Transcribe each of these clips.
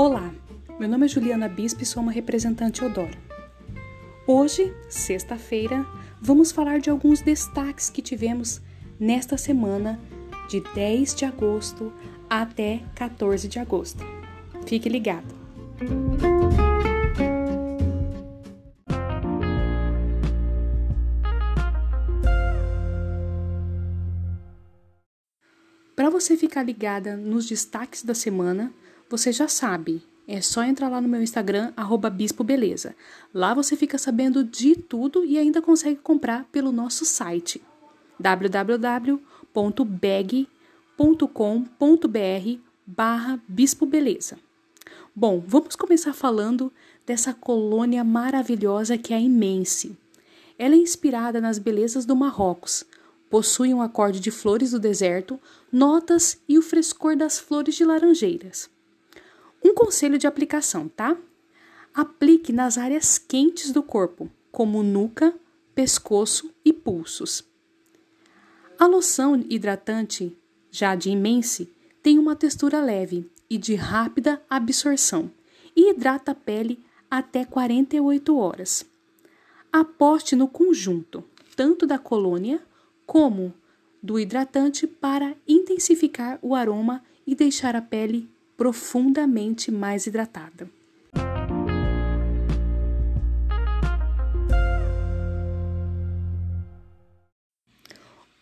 Olá, meu nome é Juliana Bispo e sou uma representante Odora. Hoje, sexta-feira, vamos falar de alguns destaques que tivemos nesta semana de 10 de agosto até 14 de agosto. Fique ligado! Para você ficar ligada nos destaques da semana, você já sabe, é só entrar lá no meu Instagram, bispobeleza. Lá você fica sabendo de tudo e ainda consegue comprar pelo nosso site www.beg.com.br barra bispobeleza. Bom, vamos começar falando dessa colônia maravilhosa que é a Imense. Ela é inspirada nas belezas do Marrocos, possui um acorde de flores do deserto, notas e o frescor das flores de laranjeiras. Um conselho de aplicação, tá? Aplique nas áreas quentes do corpo, como nuca, pescoço e pulsos. A loção hidratante, já de Imense, tem uma textura leve e de rápida absorção e hidrata a pele até 48 horas. Aposte no conjunto, tanto da colônia como do hidratante para intensificar o aroma e deixar a pele profundamente mais hidratada.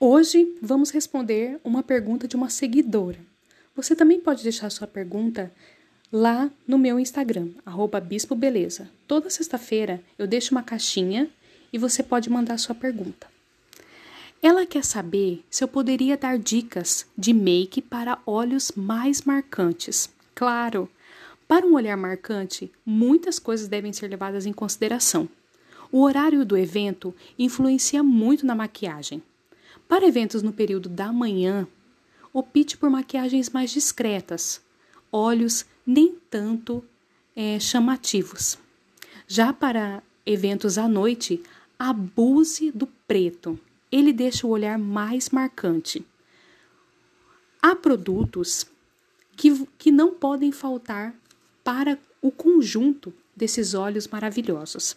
Hoje vamos responder uma pergunta de uma seguidora. Você também pode deixar sua pergunta lá no meu Instagram, bispobeleza. Toda sexta-feira eu deixo uma caixinha e você pode mandar sua pergunta. Ela quer saber se eu poderia dar dicas de make para olhos mais marcantes. Claro, para um olhar marcante, muitas coisas devem ser levadas em consideração. O horário do evento influencia muito na maquiagem. Para eventos no período da manhã, opte por maquiagens mais discretas, olhos nem tanto é, chamativos. Já para eventos à noite, abuse do preto ele deixa o olhar mais marcante. Há produtos que, que não podem faltar para o conjunto desses olhos maravilhosos.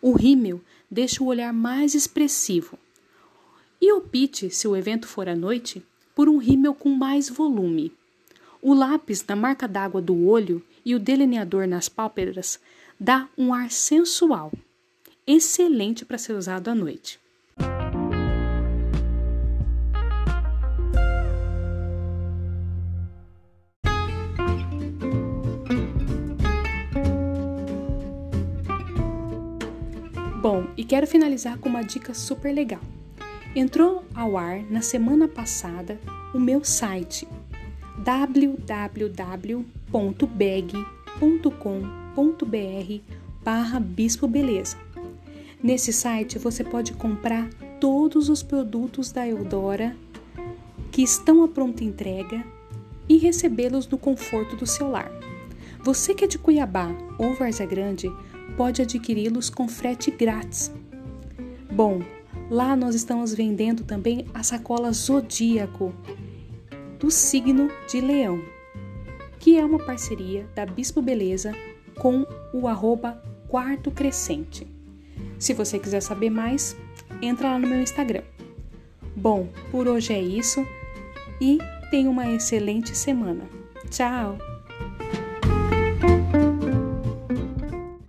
O rímel deixa o olhar mais expressivo. E opte, se o evento for à noite, por um rímel com mais volume. O lápis na marca d'água do olho e o delineador nas pálpebras dá um ar sensual, excelente para ser usado à noite. Bom, e quero finalizar com uma dica super legal. Entrou ao ar na semana passada o meu site www.beg.com.br barra Bispo Beleza. Nesse site você pode comprar todos os produtos da Eudora que estão à pronta entrega e recebê-los no conforto do seu lar. Você que é de Cuiabá ou Várzea Grande pode adquiri-los com frete grátis. Bom, lá nós estamos vendendo também a sacola Zodíaco do signo de Leão, que é uma parceria da Bispo Beleza com o arroba Quarto Crescente. Se você quiser saber mais, entra lá no meu Instagram. Bom, por hoje é isso e tenha uma excelente semana. Tchau!